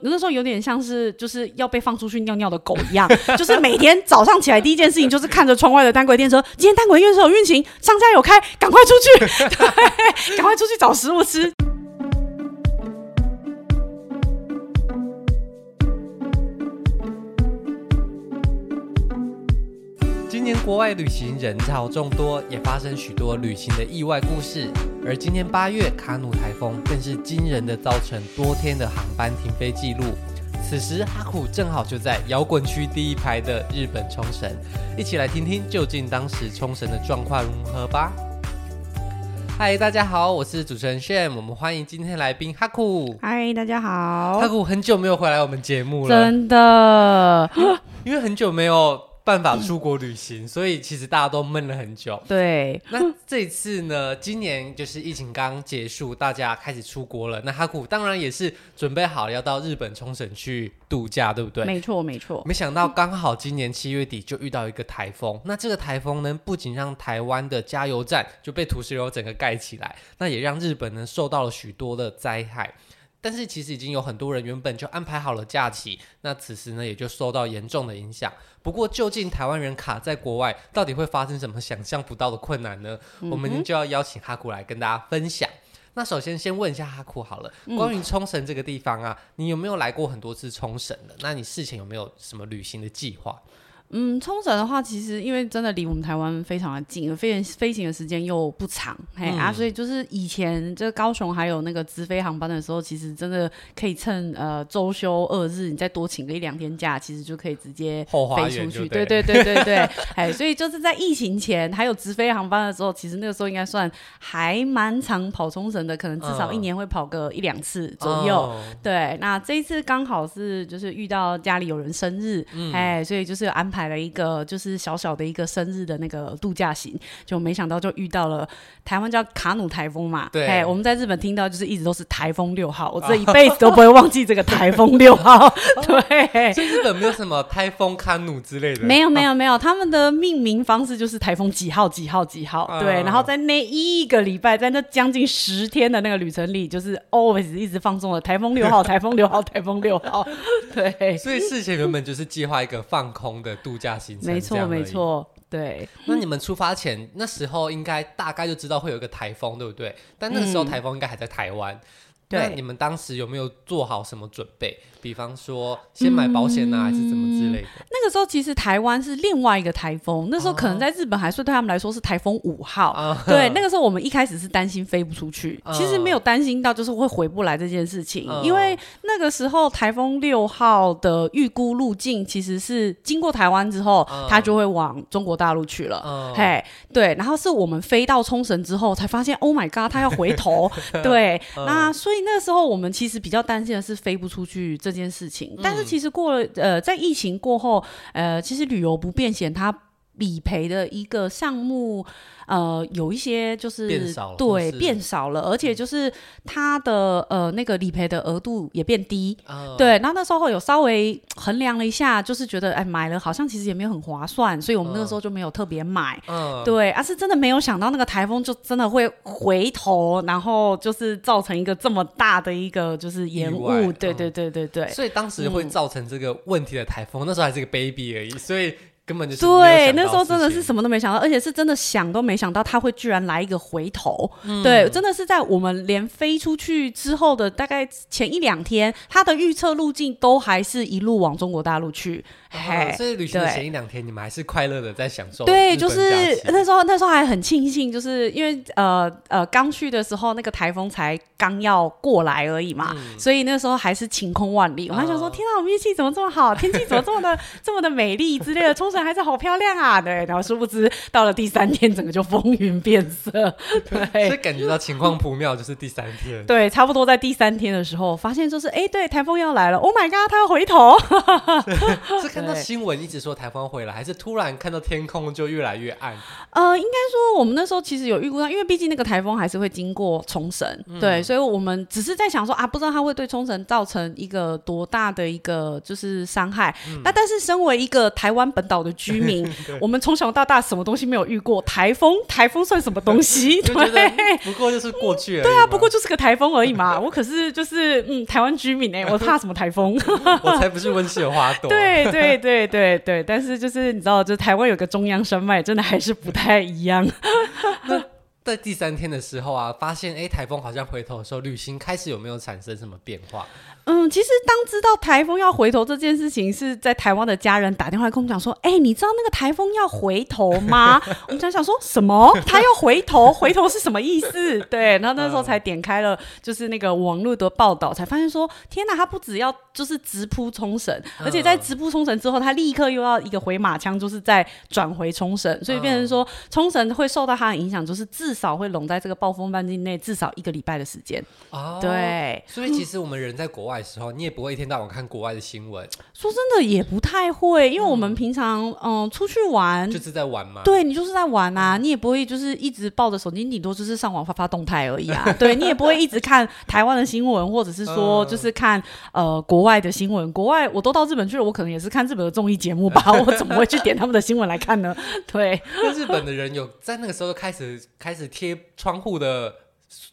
那时候有点像是就是要被放出去尿尿的狗一样，就是每天早上起来第一件事情就是看着窗外的单轨电车，今天单轨电车有运行，商家有开，赶快出去，对，赶快出去找食物吃。国外旅行人潮众多，也发生许多旅行的意外故事。而今年八月，卡努台风更是惊人的造成多天的航班停飞记录。此时，哈库正好就在摇滚区第一排的日本冲绳，一起来听听究竟当时冲绳的状况如何吧。嗨，大家好，我是主持人 Sham，我们欢迎今天来宾哈库。嗨，大家好，哈库很久没有回来我们节目了，真的，因为很久没有。办法出国旅行，嗯，所以其实大家都闷了很久。对，那这次呢？今年就是疫情刚结束，大家开始出国了。那哈库当然也是准备好要到日本冲绳去度假，对不对？没错，没错。没想到刚好今年七月底就遇到一个台风。那这个台风呢，不仅让台湾的加油站就被土石流整个盖起来，那也让日本呢受到了许多的灾害。但是其实已经有很多人原本就安排好了假期，那此时呢也就受到严重的影响。不过究竟台湾人卡在国外，到底会发生什么想象不到的困难呢？嗯、我们就要邀请哈库来跟大家分享。那首先先问一下哈库好了，关于冲绳这个地方啊，你有没有来过很多次冲绳的？那你事前有没有什么旅行的计划？嗯，冲绳的话，其实因为真的离我们台湾非常的近，飞飞行的时间又不长，嘿、嗯、啊，所以就是以前这高雄还有那个直飞航班的时候，其实真的可以趁呃周休二日，你再多请个一两天假，其实就可以直接飞出去。对对对对对，哎，所以就是在疫情前还有直飞航班的时候，其实那个时候应该算还蛮常跑冲绳的，可能至少一年会跑个一两次左右。嗯、对，那这一次刚好是就是遇到家里有人生日，哎、嗯，所以就是有安排。买了一个就是小小的一个生日的那个度假行，就没想到就遇到了台湾叫卡努台风嘛。对，哎，我们在日本听到就是一直都是台风六号，我这一辈子都不会忘记这个台风六号。对，所以日本没有什么台风卡努之类的。没有没有没有，他们的命名方式就是台风几号几号几号。啊、对，然后在那一个礼拜，在那将近十天的那个旅程里，就是 always 一直放送了台风六号、台风六号、台风六号。对，所以事前原本就是计划一个放空的度假行程，没错没错，对。那你们出发前那时候应该大概就知道会有一个台风，对不对？但那个时候台风应该还在台湾。嗯对，你们当时有没有做好什么准备？比方说，先买保险啊、嗯，还是怎么之类的？那个时候其实台湾是另外一个台风，那时候可能在日本还是对他们来说是台风五号、啊。对，那个时候我们一开始是担心飞不出去，啊、其实没有担心到就是会回不来这件事情，啊、因为那个时候台风六号的预估路径其实是经过台湾之后、啊，它就会往中国大陆去了。啊、嘿，对，然后是我们飞到冲绳之后才发现，Oh my God，它要回头。对，啊、那所以。那个时候我们其实比较担心的是飞不出去这件事情，但是其实过了呃，在疫情过后，呃，其实旅游不便险它理赔的一个项目。呃，有一些就是变少了，对，变少了，而且就是它的呃那个理赔的额度也变低，呃、对。然后那时候有稍微衡量了一下，就是觉得哎买了好像其实也没有很划算，所以我们那个时候就没有特别买，嗯、对。而、啊、是真的没有想到那个台风就真的会回头，然后就是造成一个这么大的一个就是延误，对对对对对。所以当时会造成这个问题的台风，嗯、那时候还是个 baby 而已，所以。根本就是对，那时候真的是什么都没想到，而且是真的想都没想到他会居然来一个回头。嗯、对，真的是在我们连飞出去之后的大概前一两天，他的预测路径都还是一路往中国大陆去。嘿，所以旅行的前一两天，你们还是快乐的在享受。对，就是那时候那时候还很庆幸，就是因为呃呃刚去的时候那个台风才刚要过来而已嘛，嗯、所以那时候还是晴空万里。我还想说，天啊，我们运气怎么这么好，天气怎么这么的这么的美丽之类的，冲绳还是好漂亮啊，对，然后殊不知到了第三天，整个就风云变色，对，所以感觉到情况不妙，就是第三天，对，差不多在第三天的时候，发现就是，哎，对，台风要来了，Oh my God，它要回头，是看到新闻一直说台风回来，还是突然看到天空就越来越暗？呃，应该说我们那时候其实有预估到，因为毕竟那个台风还是会经过冲绳，嗯，对，所以我们只是在想说啊，不知道它会对冲绳造成一个多大的一个就是伤害。那，嗯，但是身为一个台湾本岛的的居民，我们从小到大什么东西没有遇过？台风，台风算什么东西？对，不过就是过去而已。对啊，不过就是个台风而已嘛。我可是就是嗯，台湾居民哎、欸，我怕什么台风？我才不是温室的花朵。对对对对对，但是就是你知道，就台湾有个中央山脉，真的还是不太一样。那在第三天的时候啊，发现哎，台风好像回头的时候，旅行开始有没有产生什么变化？嗯，其实当知道台风要回头这件事情，是在台湾的家人打电话跟我们讲说：“哎、欸，你知道那个台风要回头吗？” 我们想想说什么？他要回头？回头是什么意思？对，然后那时候才点开了，就是那个网络的报道，才发现说：“天哪，他不只要就是直扑冲绳，而且在直扑冲绳之后，他立刻又要一个回马枪，就是在转回冲绳，所以变成说冲绳会受到它的影响，就是至少会笼在这个暴风半径内至少一个礼拜的时间。哦，对，所以其实我们人在国外。的时候，你也不会一天到晚看国外的新闻。说真的，也不太会，因为我们平常嗯、呃、出去玩就是在玩嘛。对，你就是在玩啊，你也不会就是一直抱着手机，顶多就是上网发发动态而已啊。对，你也不会一直看台湾的新闻，或者是说就是看呃国外的新闻。国外我都到日本去了，我可能也是看日本的综艺节目吧。我怎么会去点他们的新闻来看呢？对，那日本的人有在那个时候开始开始贴窗户的。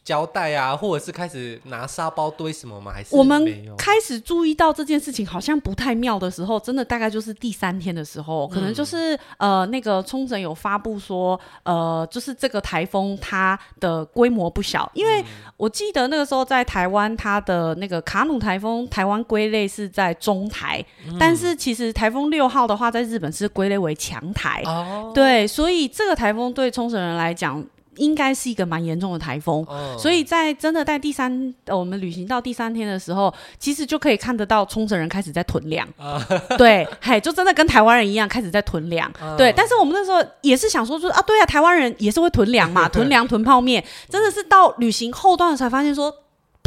胶带啊，或者是开始拿沙包堆什么吗？还是我们开始注意到这件事情好像不太妙的时候，真的大概就是第三天的时候，可能就是、嗯、呃那个冲绳有发布说，呃就是这个台风它的规模不小，因为我记得那个时候在台湾它的那个卡努台风，台湾归类是在中台，嗯、但是其实台风六号的话，在日本是归类为强台，哦、对，所以这个台风对冲绳人来讲。应该是一个蛮严重的台风，哦、所以在真的在第三，我们旅行到第三天的时候，其实就可以看得到冲绳人开始在囤粮，哦、对，嘿，就真的跟台湾人一样开始在囤粮，哦、对。但是我们那时候也是想说，就是啊，对啊，台湾人也是会囤粮嘛，囤粮囤泡面，真的是到旅行后段才发现说。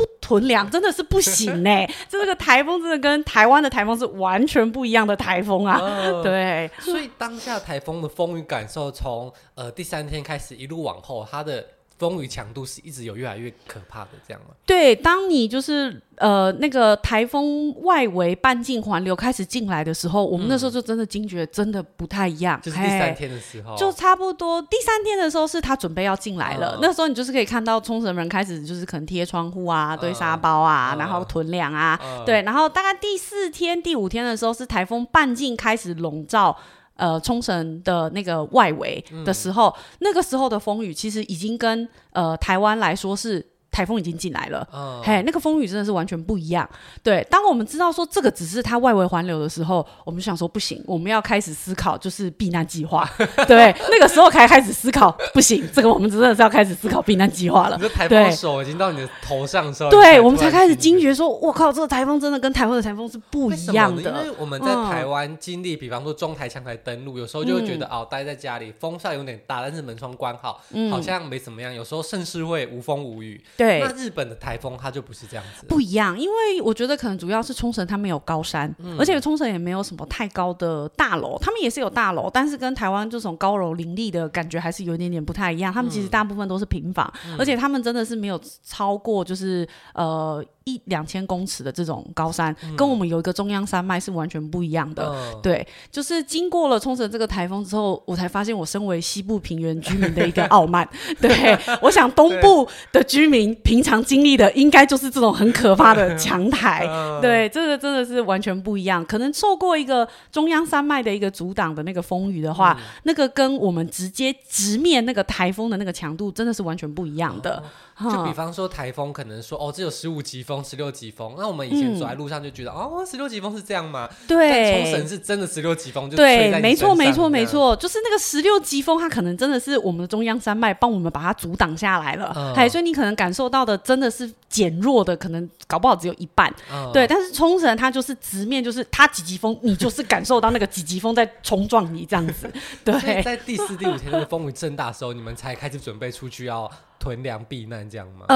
不囤粮真的是不行呢、欸。这个台风真的跟台湾的台风是完全不一样的台风啊。呃、对，所以当下台风的风雨感受从呃第三天开始一路往后，它的。风雨强度是一直有越来越可怕的，这样吗？对，当你就是呃那个台风外围半径环流开始进来的时候，嗯、我们那时候就真的惊觉，真的不太一样。就是第三天的时候，就差不多第三天的时候是他准备要进来了。嗯、那时候你就是可以看到冲绳人开始就是可能贴窗户啊、堆沙包啊，嗯、然后囤粮啊，嗯、对。然后大概第四天、第五天的时候是台风半径开始笼罩。呃，冲绳的那个外围的时候，那个时候的风雨其实已经跟呃台湾来说是。台风已经进来了，嗯、嘿，那个风雨真的是完全不一样。对，当我们知道说这个只是它外围环流的时候，我们就想说不行，我们要开始思考就是避难计划。对，那个时候才开始思考，不行，这个我们真的是要开始思考避难计划了。你台风手已经到你的头上的时候，对，我们才开始惊觉说，我靠，这个台风真的跟台湾的台风是不一样的。因为我们在台湾经历，比方说中台、强台登陆，有时候就会觉得、嗯、哦，待在家里，风势有点大，但是门窗关好，嗯、好像没怎么样。有时候甚至会无风无雨。对，那日本的。台风它就不是这样子，不一样，因为我觉得可能主要是冲绳它没有高山，嗯、而且冲绳也没有什么太高的大楼，他们也是有大楼，但是跟台湾这种高楼林立的感觉还是有一点点不太一样。他们其实大部分都是平房，嗯、而且他们真的是没有超过就是呃。一两千公尺的这种高山，嗯、跟我们有一个中央山脉是完全不一样的。嗯、对，就是经过了冲绳这个台风之后，我才发现我身为西部平原居民的一个傲慢。对，我想东部的居民平常经历的应该就是这种很可怕的强台。对，这个真的是完全不一样。可能受过一个中央山脉的一个阻挡的那个风雨的话，嗯、那个跟我们直接直面那个台风的那个强度真的是完全不一样的。嗯就比方说台风，可能说哦，只有十五级风、十六级风。那我们以前走在路上就觉得，嗯、哦，十六级风是这样吗？对，冲绳是真的十六级风，就对，没错，没错，没错，就是那个十六级风，它可能真的是我们的中央山脉帮我们把它阻挡下来了。哎、嗯，所以你可能感受到的真的是减弱的，可能搞不好只有一半。嗯、对，但是冲绳它就是直面，就是它几级风，你就是感受到那个几级风在冲撞你这样子。对，在第四、第五天那个风雨正大的时候，你们才开始准备出去要。囤粮避难这样吗？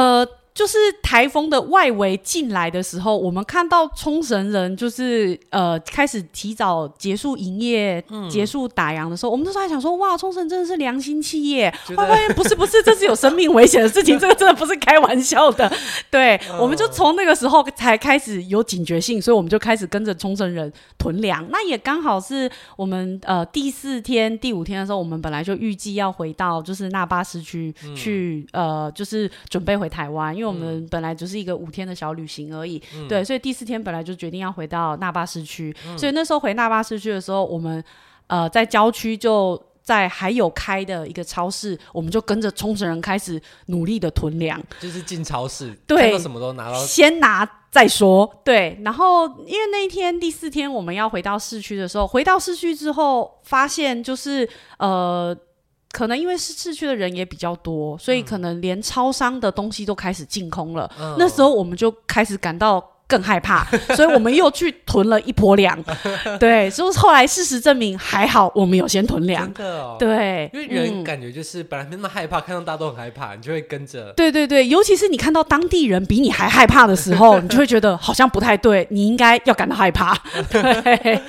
就是台风的外围进来的时候，我们看到冲绳人就是呃开始提早结束营业、嗯、结束打烊的时候，我们那时候还想说，哇，冲绳真的是良心企业。后来不是不是，这是有生命危险的事情，这个真的不是开玩笑的。对，嗯、我们就从那个时候才开始有警觉性，所以我们就开始跟着冲绳人囤粮。那也刚好是我们呃第四天、第五天的时候，我们本来就预计要回到就是那巴市区去、嗯、呃，就是准备回台湾。因为我们本来就是一个五天的小旅行而已，嗯、对，所以第四天本来就决定要回到那巴市区，嗯、所以那时候回那巴市区的时候，我们呃在郊区就在还有开的一个超市，我们就跟着冲绳人开始努力的囤粮，就是进超市，对，什么都拿到，先拿再说，对，然后因为那一天第四天我们要回到市区的时候，回到市区之后发现就是呃。可能因为是市区的人也比较多，所以可能连超商的东西都开始净空了。嗯、那时候我们就开始感到更害怕，所以我们又去囤了一波粮。对，所以后来事实证明还好，我们有先囤粮。真的哦。对，因为人感觉就是本来没那么害怕，嗯、看到大家都很害怕，你就会跟着。对对对，尤其是你看到当地人比你还害怕的时候，你就会觉得好像不太对，你应该要感到害怕。对。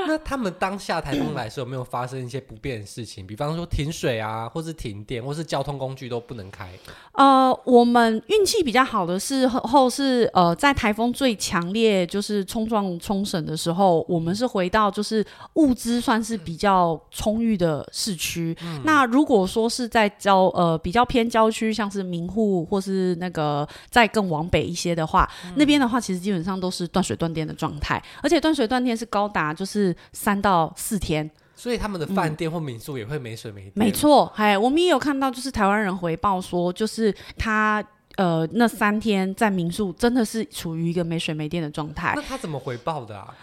那他们当下台风来的时候，有没有发生一些不便的事情？比方说停水啊，或是停电，或是交通工具都不能开。呃，我们运气比较好的是后是呃，在台风最强烈就是冲撞冲绳的时候，我们是回到就是物资算是比较充裕的市区。嗯、那如果说是在郊呃比较偏郊区，像是名户或是那个再更往北一些的话，嗯、那边的话其实基本上都是断水断电的状态，而且断水断电是高达就是。三到四天，所以他们的饭店或民宿也会没水没电。没错，哎，我们也有看到，就是台湾人回报说，就是他呃那三天在民宿真的是处于一个没水没电的状态。那他怎么回报的啊？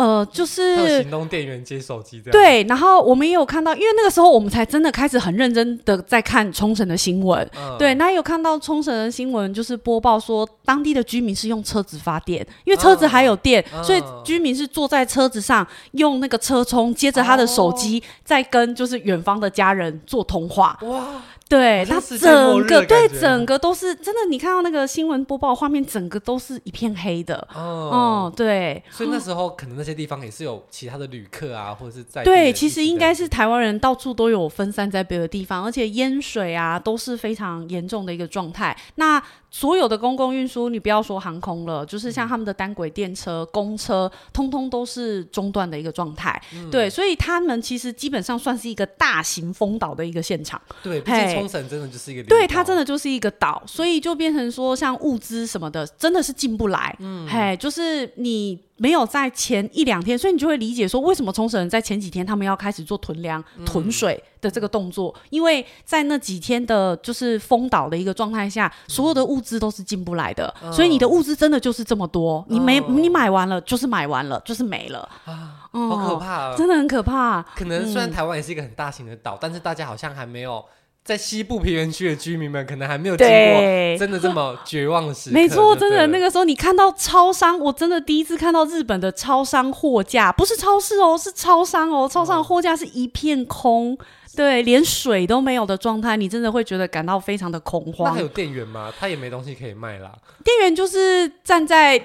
呃，就是行动电源接手机这样。对，然后我们也有看到，因为那个时候我们才真的开始很认真的在看冲绳的新闻。嗯、对，那有看到冲绳的新闻，就是播报说当地的居民是用车子发电，因为车子还有电，嗯、所以居民是坐在车子上用那个车充，接着他的手机在跟就是远方的家人做通话。哇！对，它整个对整个都是真的，你看到那个新闻播报画面，整个都是一片黑的。哦，对，所以那时候可能那些地方也是有其他的旅客啊，或者是在对，其实应该是台湾人到处都有分散在别的地方，而且淹水啊都是非常严重的一个状态。那所有的公共运输，你不要说航空了，就是像他们的单轨电车、公车，通通都是中断的一个状态。对，所以他们其实基本上算是一个大型封岛的一个现场。对，毕竟冲绳真的就是一个对，它真的就是一个岛，所以就变成说，像物资什么的，真的是进不来。嗯，嘿，就是你。没有在前一两天，所以你就会理解说，为什么冲绳人在前几天他们要开始做囤粮、囤水的这个动作，嗯、因为在那几天的就是封岛的一个状态下，所有的物资都是进不来的，嗯、所以你的物资真的就是这么多，嗯、你没你买完了就是买完了，就是没了。啊，好可怕啊，真的很可怕。可能虽然台湾也是一个很大型的岛，嗯、但是大家好像还没有。在西部平原区的居民们可能还没有经过真的这么绝望的时刻。没错，真的那个时候你看到超商，我真的第一次看到日本的超商货架，不是超市哦，是超商哦，超商货架是一片空，对，连水都没有的状态，你真的会觉得感到非常的恐慌。那还有店员吗？他也没东西可以卖啦。店员就是站在。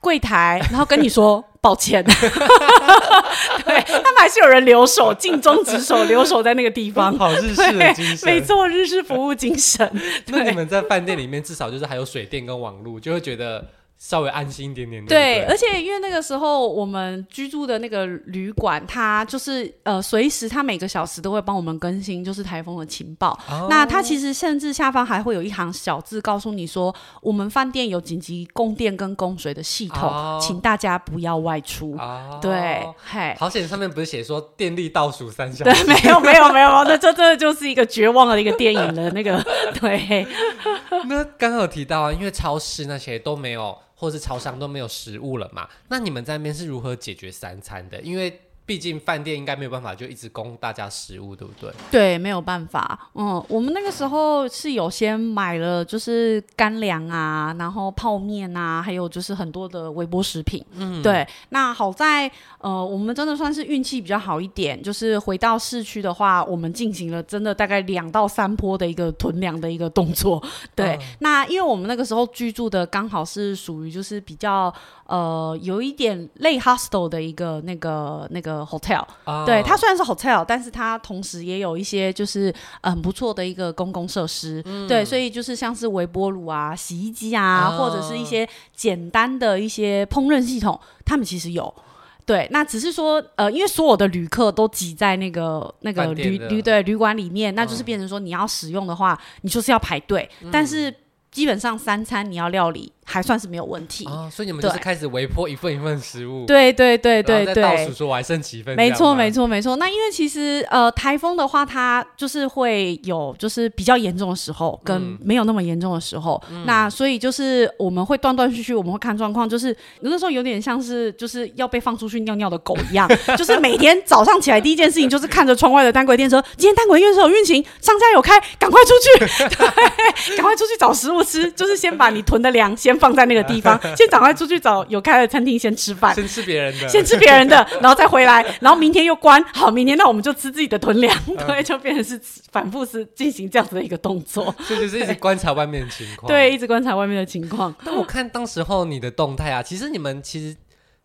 柜台，然后跟你说抱歉，对，他们还是有人留守，尽忠职守，留守在那个地方，好日式的精神，没错，日式服务精神。那你们在饭店里面至少就是还有水电跟网络，就会觉得。稍微安心一点点。对，而且因为那个时候我们居住的那个旅馆，它就是呃，随时它每个小时都会帮我们更新，就是台风的情报。哦、那它其实甚至下方还会有一行小字告诉你说，我们饭店有紧急供电跟供水的系统，哦、请大家不要外出。哦、对，嘿，好险上面不是写说电力倒数三小时。对，没有没有没有，那这真的就是一个绝望的一个电影的那个。对。那刚刚有提到啊，因为超市那些都没有。或是超商都没有食物了嘛？那你们在那边是如何解决三餐的？因为毕竟饭店应该没有办法就一直供大家食物，对不对？对，没有办法。嗯，我们那个时候是有先买了，就是干粮啊，然后泡面啊，还有就是很多的微波食品。嗯，对。那好在呃，我们真的算是运气比较好一点，就是回到市区的话，我们进行了真的大概两到三波的一个囤粮的一个动作。对，嗯、那因为我们那个时候居住的刚好是属于就是比较呃有一点类 hostel 的一个那个那个 hotel，、哦、对，它虽然是 hotel，但是它同时也有一些就是很不错的一个公共设施，嗯、对，所以就是像是微波炉啊、洗衣机啊，哦、或者是一些简单的一些烹饪系统，他们其实有。对，那只是说，呃，因为所有的旅客都挤在那个那个旅旅对旅馆里面，那就是变成说你要使用的话，嗯、你就是要排队，嗯、但是基本上三餐你要料理。还算是没有问题哦，所以你们就是开始微波一份一份食物，对对对对对，倒数说我还剩几份，没错没错没错。那因为其实呃台风的话，它就是会有就是比较严重的时候，跟没有那么严重的时候。那所以就是我们会断断续续，我们会看状况，就是那时候有点像是就是要被放出去尿尿的狗一样，就是每天早上起来第一件事情就是看着窗外的单轨电车，今天单轨电车有运行，商家有开，赶快出去，对，赶快出去找食物吃，就是先把你囤的粮先。放在那个地方，先赶快出去找有开的餐厅先吃饭，先吃别人的，先吃别人的，然后再回来，然后明天又关，好，明天那我们就吃自己的囤粮，对，就变成是反复是进行这样子的一个动作，所以就是一直观察外面的情况，对，一直观察外面的情况。但我看当时候你的动态啊，其实你们其实。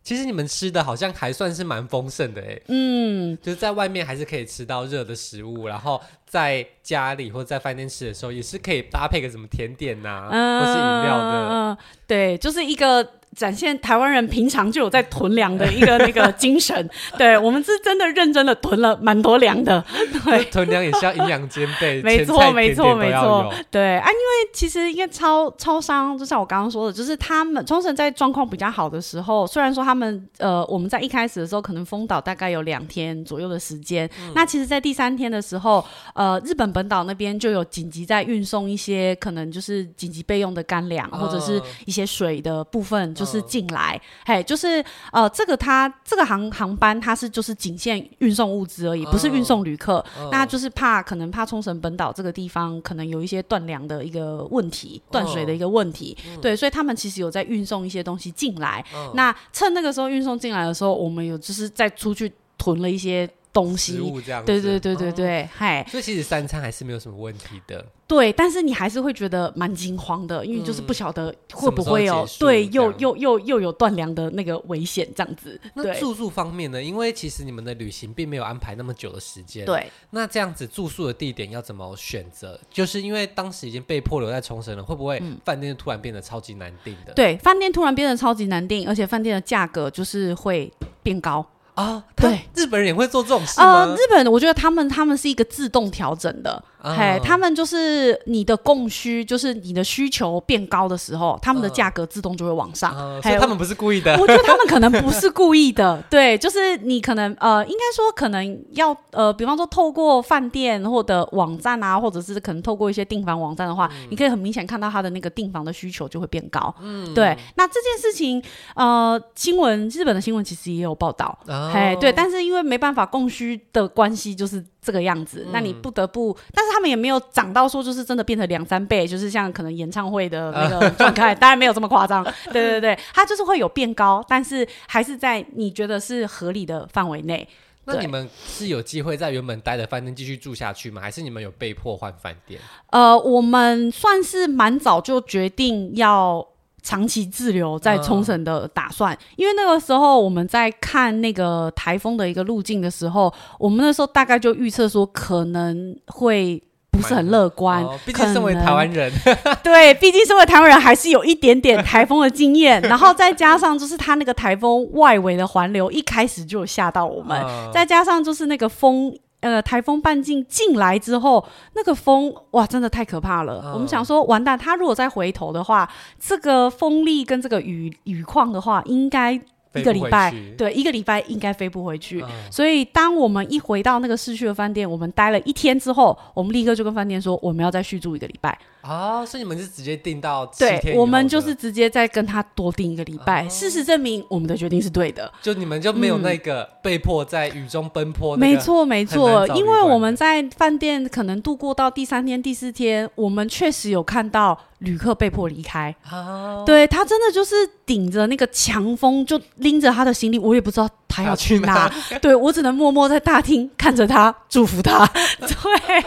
其实你们吃的好像还算是蛮丰盛的哎，嗯，就是在外面还是可以吃到热的食物，然后在家里或者在饭店吃的时候，也是可以搭配个什么甜点呐、啊，嗯、或是饮料的，嗯，对，就是一个。展现台湾人平常就有在囤粮的一个那个精神，对，我们是真的认真的囤了蛮多粮的，对，囤粮也是要营养兼备，没错没错没错，对啊，因为其实因为超超商，就像我刚刚说的，就是他们冲绳在状况比较好的时候，虽然说他们呃我们在一开始的时候可能封岛大概有两天左右的时间，嗯、那其实，在第三天的时候，呃，日本本岛那边就有紧急在运送一些可能就是紧急备用的干粮、哦、或者是一些水的部分，就。是进来，嘿，就是呃，这个它这个航航班它是就是仅限运送物资而已，不是运送旅客。Oh, oh. 那就是怕可能怕冲绳本岛这个地方可能有一些断粮的一个问题，断水的一个问题。Oh. 对，所以他们其实有在运送一些东西进来。Oh. 那趁那个时候运送进来的时候，我们有就是再出去囤了一些。东西，对对对对对，嗨、哦，所以其实三餐还是没有什么问题的。对，但是你还是会觉得蛮惊慌的，因为就是不晓得会不会有、嗯、对，又又又又有断粮的那个危险这样子。那住宿方面呢？因为其实你们的旅行并没有安排那么久的时间。对，那这样子住宿的地点要怎么选择？就是因为当时已经被迫留在冲绳了，会不会饭店突然变得超级难订的？对，饭店突然变得超级难订，而且饭店的价格就是会变高。啊，对，日本人也会做这种事吗？呃，日本人，我觉得他们他们是一个自动调整的。嘿，他们就是你的供需，就是你的需求变高的时候，他们的价格自动就会往上。所以他们不是故意的。我觉得他们可能不是故意的，对，就是你可能呃，应该说可能要呃，比方说透过饭店或者网站啊，或者是可能透过一些订房网站的话，你可以很明显看到他的那个订房的需求就会变高。嗯，对。那这件事情呃，新闻日本的新闻其实也有报道。嘿，对，但是因为没办法供需的关系，就是。这个样子，那你不得不，嗯、但是他们也没有涨到说就是真的变成两三倍，就是像可能演唱会的那个状态，当然没有这么夸张。对 对对，它就是会有变高，但是还是在你觉得是合理的范围内。那你们是有机会在原本待的饭店继续住下去吗？还是你们有被迫换饭店？呃，我们算是蛮早就决定要。长期滞留在冲绳的打算，嗯、因为那个时候我们在看那个台风的一个路径的时候，我们那时候大概就预测说可能会不是很乐观。哦、毕竟身为台湾人，对，毕竟身为台湾人还是有一点点台风的经验，然后再加上就是它那个台风外围的环流一开始就有吓到我们，嗯、再加上就是那个风。呃，台风半径进来之后，那个风哇，真的太可怕了。哦、我们想说，完蛋，他如果再回头的话，这个风力跟这个雨雨况的话，应该一个礼拜，对，一个礼拜应该飞不回去。嗯、所以当我们一回到那个市区的饭店，我们待了一天之后，我们立刻就跟饭店说，我们要再续住一个礼拜。哦，所以你们是直接订到对，我们就是直接再跟他多订一个礼拜。哦、事实证明，我们的决定是对的。就你们就没有那个被迫在雨中奔波。没错，没错，因为我们在饭店可能度过到第三天、第四天，我们确实有看到旅客被迫离开。哦、对，他真的就是顶着那个强风，就拎着他的行李，我也不知道他要去哪。对，我只能默默在大厅看着他，祝福他。对、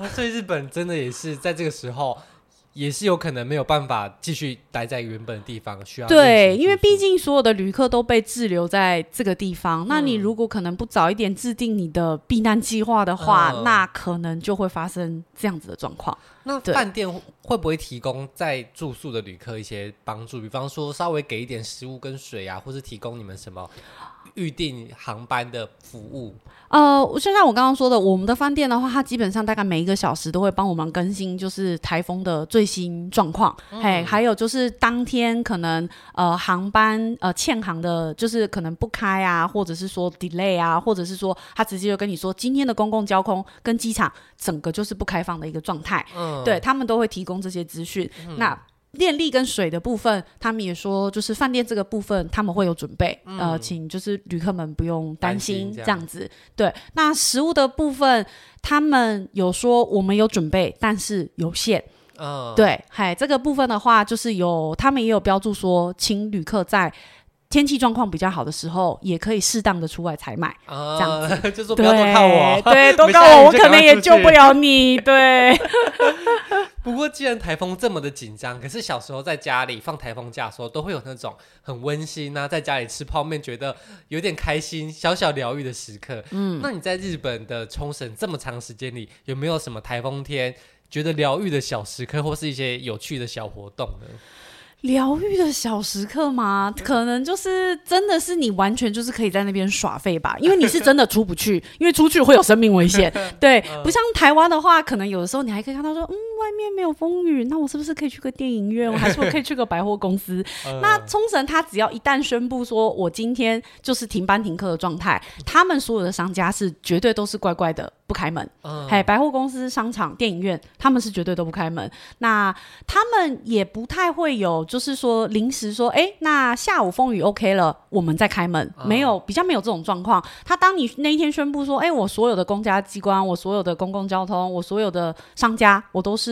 哦，所以日本真的也是在这个时候。也是有可能没有办法继续待在原本的地方，需要对，因为毕竟所有的旅客都被滞留在这个地方。嗯、那你如果可能不早一点制定你的避难计划的话，嗯、那可能就会发生这样子的状况。那饭店会不会提供在住宿的旅客一些帮助？比方说稍微给一点食物跟水啊，或是提供你们什么？预定航班的服务，呃，就像我刚刚说的，我们的饭店的话，它基本上大概每一个小时都会帮我们更新，就是台风的最新状况。还有就是当天可能呃航班呃欠航的，就是可能不开啊，或者是说 delay 啊，或者是说他直接就跟你说今天的公共交通跟机场整个就是不开放的一个状态。嗯，对他们都会提供这些资讯。嗯、那电力跟水的部分，他们也说，就是饭店这个部分他们会有准备，嗯、呃，请就是旅客们不用担心这样子。对，那食物的部分，他们有说我们有准备，但是有限。嗯，对，嗨，这个部分的话，就是有他们也有标注说，请旅客在天气状况比较好的时候，也可以适当的出外采买，啊、这样子。就说不要多靠我，对，多靠我，我可能也救不了你。对。不过，既然台风这么的紧张，可是小时候在家里放台风假的时候，都会有那种很温馨啊，在家里吃泡面，觉得有点开心、小小疗愈的时刻。嗯，那你在日本的冲绳这么长时间里，有没有什么台风天觉得疗愈的小时刻，或是一些有趣的小活动呢？疗愈的小时刻吗？可能就是真的是你完全就是可以在那边耍废吧，因为你是真的出不去，因为出去会有生命危险。对，不像台湾的话，可能有的时候你还可以看到说，嗯，外面没有风雨，那我是不是可以去个电影院？我还是我可以去个百货公司？那冲绳他只要一旦宣布说我今天就是停班停课的状态，他们所有的商家是绝对都是乖乖的。不开门，哎、嗯，百货公司、商场、电影院，他们是绝对都不开门。那他们也不太会有，就是说临时说，哎，那下午风雨 OK 了，我们再开门，嗯、没有，比较没有这种状况。他当你那一天宣布说，哎，我所有的公家机关，我所有的公共交通，我所有的商家，我都是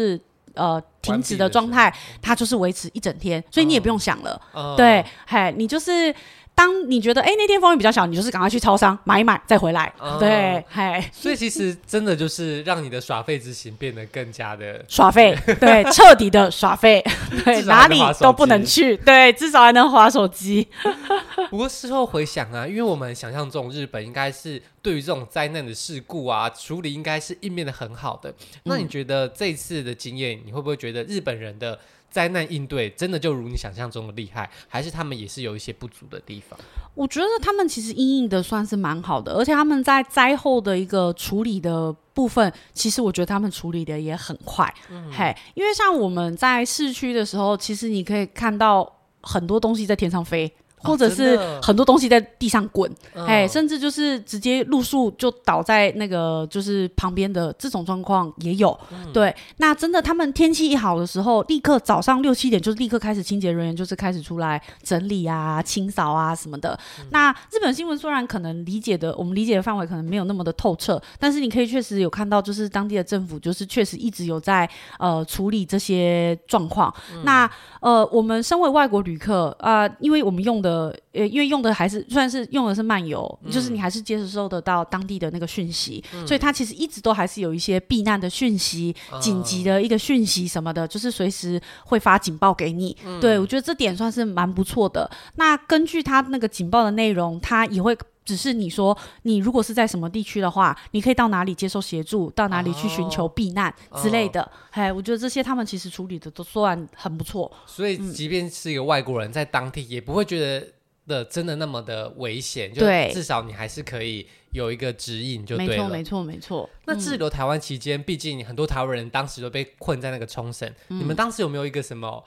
呃停止的状态，它就是维持一整天，所以你也不用想了，嗯、对，嘿，你就是。当你觉得哎、欸、那天风雨比较小，你就是赶快去超商买一买再回来。嗯、对，嘿，所以其实真的就是让你的耍废之行变得更加的耍废，对，彻底的耍废，对，哪里都不能去，对，至少还能滑手机。不过事后回想啊，因为我们想象中日本应该是对于这种灾难的事故啊处理应该是应变的很好的。嗯、那你觉得这次的经验，你会不会觉得日本人的？灾难应对真的就如你想象中的厉害，还是他们也是有一些不足的地方？我觉得他们其实应应的算是蛮好的，而且他们在灾后的一个处理的部分，其实我觉得他们处理的也很快。嗯、嘿，因为像我们在市区的时候，其实你可以看到很多东西在天上飞。或者是很多东西在地上滚，哎、哦，甚至就是直接露宿就倒在那个就是旁边的这种状况也有。嗯、对，那真的他们天气一好的时候，立刻早上六七点就立刻开始清洁人员就是开始出来整理啊、清扫啊什么的。嗯、那日本新闻虽然可能理解的我们理解的范围可能没有那么的透彻，但是你可以确实有看到，就是当地的政府就是确实一直有在呃处理这些状况。嗯、那呃，我们身为外国旅客啊、呃，因为我们用的。呃，呃，因为用的还是算是用的是漫游，嗯、就是你还是接收得到当地的那个讯息，嗯、所以它其实一直都还是有一些避难的讯息、嗯、紧急的一个讯息什么的，就是随时会发警报给你。嗯、对，我觉得这点算是蛮不错的。那根据它那个警报的内容，它也会指示你说，你如果是在什么地区的话，你可以到哪里接受协助，到哪里去寻求避难之类的。哎、哦，我觉得这些他们其实处理的都算很不错。所以，即便是一个外国人在当地，也不会觉得。的真的那么的危险？对，就至少你还是可以有一个指引，就对了。没错，没错，没错。那滞留台湾期间，毕竟很多台湾人当时都被困在那个冲绳，嗯、你们当时有没有一个什么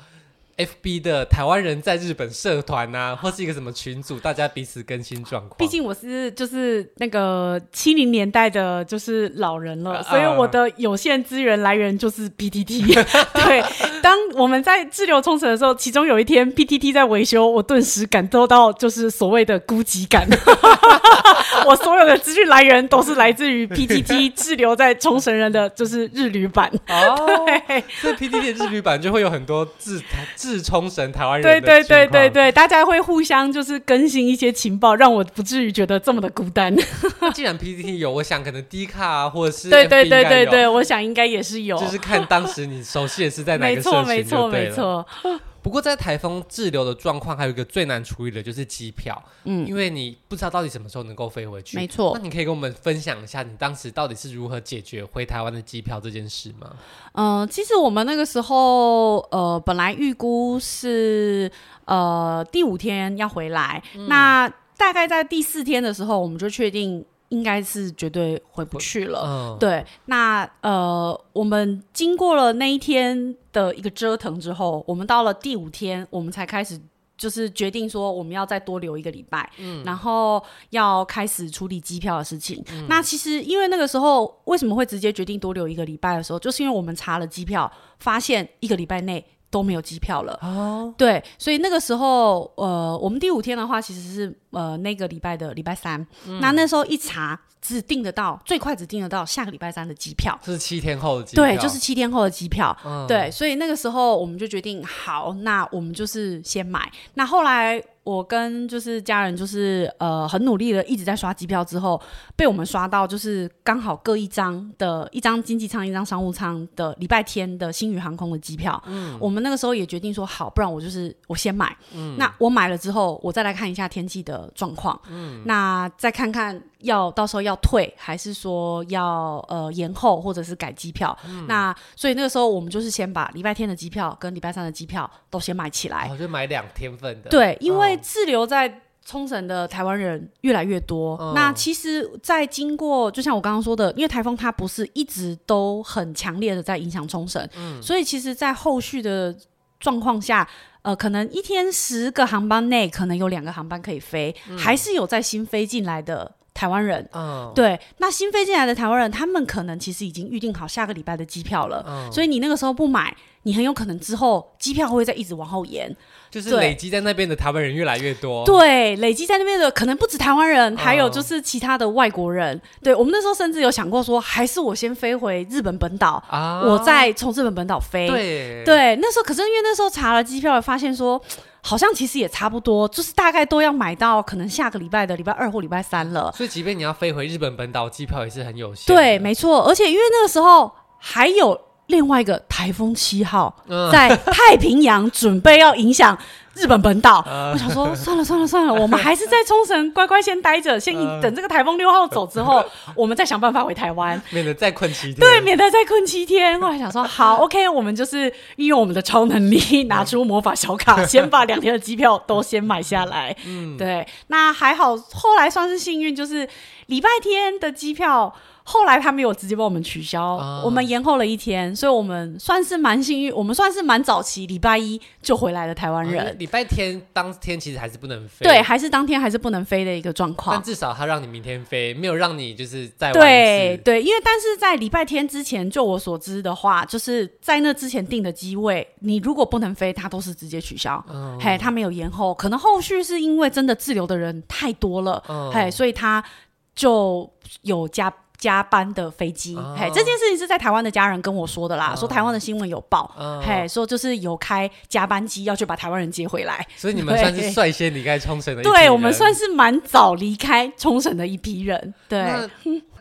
FB 的台湾人在日本社团呐、啊，或是一个什么群组，大家彼此更新状况。毕竟我是就是那个七零年代的，就是老人了，呃、所以我的有限资源来源就是 PTT。对，当我们在滞留冲绳的时候，其中有一天 PTT 在维修，我顿时感受到就是所谓的孤寂感。我所有的资讯来源都是来自于 PTT 滞留在冲绳人的就是日旅版。哦，对，所以 PTT 的日旅版就会有很多自自冲绳台湾人对对对对对，大家会互相就是更新一些情报，让我不至于觉得这么的孤单。既然 PTT 有，我想可能 D 卡啊，或者是对对对对对，我想应该也是有。就是看当时你熟悉的是在哪个社群，没错没错没错。不过在台风滞留的状况，还有一个最难处理的就是机票，嗯，因为你不知道到底什么时候能够飞回去。没错，那你可以跟我们分享一下，你当时到底是如何解决回台湾的机票这件事吗？嗯、呃，其实我们那个时候，呃，本来预估是呃第五天要回来，嗯、那大概在第四天的时候，我们就确定。应该是绝对回不去了。嗯、对，那呃，我们经过了那一天的一个折腾之后，我们到了第五天，我们才开始就是决定说我们要再多留一个礼拜，嗯，然后要开始处理机票的事情。嗯、那其实因为那个时候为什么会直接决定多留一个礼拜的时候，就是因为我们查了机票，发现一个礼拜内。都没有机票了。哦，对，所以那个时候，呃，我们第五天的话，其实是呃那个礼拜的礼拜三，嗯、那那时候一查，只订得到最快只订得到下个礼拜三的机票，是七天后的机票，对，就是七天后的机票，嗯、对，所以那个时候我们就决定，好，那我们就是先买，那后来。我跟就是家人就是呃很努力的一直在刷机票之后，被我们刷到就是刚好各一张的一张经济舱一张商务舱的礼拜天的星宇航空的机票。嗯，我们那个时候也决定说好，不然我就是我先买。嗯，那我买了之后，我再来看一下天气的状况。嗯，那再看看。要到时候要退，还是说要呃延后，或者是改机票？嗯、那所以那个时候我们就是先把礼拜天的机票跟礼拜三的机票都先买起来，我、哦、就买两天份的。对，因为滞留在冲绳的台湾人越来越多。嗯、那其实，在经过就像我刚刚说的，因为台风它不是一直都很强烈的在影响冲绳，嗯、所以其实，在后续的状况下，呃，可能一天十个航班内，可能有两个航班可以飞，嗯、还是有在新飞进来的。台湾人，嗯，对，那新飞进来的台湾人，他们可能其实已经预定好下个礼拜的机票了，嗯，所以你那个时候不买，你很有可能之后机票会再一直往后延，就是累积在那边的台湾人越来越多，对，累积在那边的可能不止台湾人，还有就是其他的外国人，嗯，对，我们那时候甚至有想过说，还是我先飞回日本本岛，啊，我再从日本本岛飞，对，对，那时候可是因为那时候查了机票，发现说。好像其实也差不多，就是大概都要买到可能下个礼拜的礼拜二或礼拜三了。所以，即便你要飞回日本本岛，机票也是很有限。对，没错。而且因为那个时候还有另外一个台风七号在太平洋准备要影响。日本本岛，呃、我想说算了算了算了，我们还是在冲绳乖乖先待着，先等这个台风六号走之后，呃、我们再想办法回台湾，免得再困七天。对，免得再困七天。我还想说 好，OK，我们就是运用我们的超能力，拿出魔法小卡，先把两天的机票都先买下来。嗯，对，那还好，后来算是幸运，就是礼拜天的机票。后来他没有直接帮我们取消，嗯、我们延后了一天，所以我们算是蛮幸运，我们算是蛮早期，礼拜一就回来的台湾人。礼、嗯、拜天当天其实还是不能飞，对，还是当天还是不能飞的一个状况。但至少他让你明天飞，没有让你就是在晚对对，因为但是在礼拜天之前，就我所知的话，就是在那之前订的机位，你如果不能飞，他都是直接取消。嗯，嘿，他没有延后，可能后续是因为真的滞留的人太多了，嗯、嘿，所以他就有加。加班的飞机，哦、嘿，这件事情是在台湾的家人跟我说的啦，哦、说台湾的新闻有报，哦、嘿，说就是有开加班机要去把台湾人接回来，所以你们算是率先离开冲绳的一批人，对，我们算是蛮早离开冲绳的一批人，对。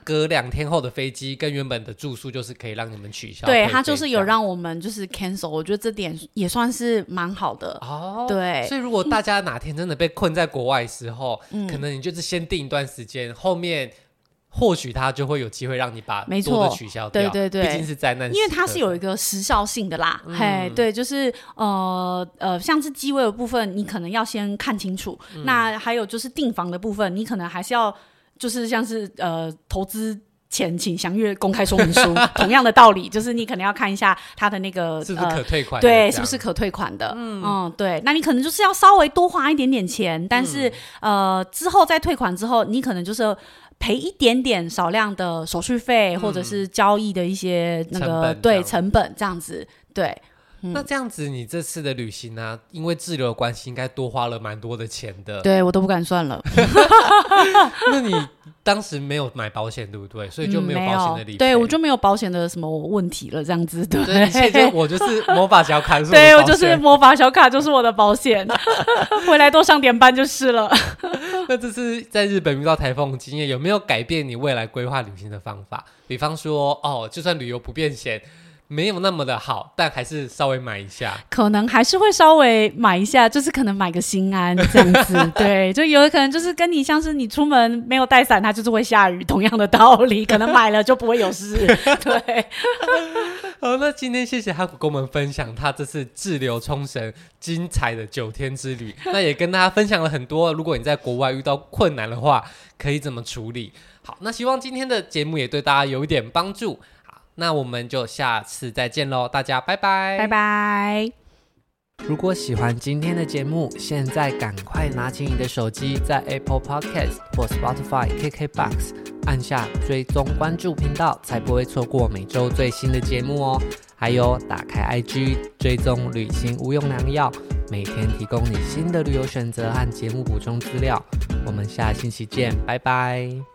隔两天后的飞机跟原本的住宿就是可以让你们取消，对，他就是有让我们就是 cancel，我觉得这点也算是蛮好的。哦。对，所以如果大家哪天真的被困在国外的时候，嗯、可能你就是先定一段时间，后面。或许他就会有机会让你把没错取消掉，对对对，毕竟是灾难，因为它是有一个时效性的啦。嗯、嘿，对，就是呃呃，像是机位的部分，你可能要先看清楚。嗯、那还有就是订房的部分，你可能还是要就是像是呃投资前请详阅公开说明书。同样的道理，就是你可能要看一下它的那个是不是可退款，对，是不是可退款的？嗯，嗯，对，那你可能就是要稍微多花一点点钱，但是、嗯、呃之后再退款之后，你可能就是赔一点点少量的手续费，嗯、或者是交易的一些那个对成本这样子，对。那这样子，你这次的旅行呢、啊？因为滞留的关系，应该多花了蛮多的钱的。对，我都不敢算了。那你当时没有买保险，对不对？所以就没有保险的理赔、嗯。对，我就没有保险的什么问题了，这样子。对，对现在我就是魔法小卡，对我就是魔法小卡，就是我的保险。回来多上点班就是了。那这次在日本遇到台风的经验，有没有改变你未来规划旅行的方法？比方说，哦，就算旅游不便险。没有那么的好，但还是稍微买一下，可能还是会稍微买一下，就是可能买个心安这样子，对，就有可能就是跟你像是你出门没有带伞，它就是会下雨，同样的道理，可能买了就不会有事，对。好，那今天谢谢哈古跟我们分享他这次滞留冲绳精彩的九天之旅，那也跟大家分享了很多，如果你在国外遇到困难的话，可以怎么处理。好，那希望今天的节目也对大家有一点帮助。那我们就下次再见喽，大家拜拜，拜拜。如果喜欢今天的节目，现在赶快拿起你的手机，在 Apple Podcast 或 Spotify、KKBox 按下追踪关注频道，才不会错过每周最新的节目哦。还有，打开 IG 追踪旅行无用良药，每天提供你新的旅游选择和节目补充资料。我们下星期见，拜拜。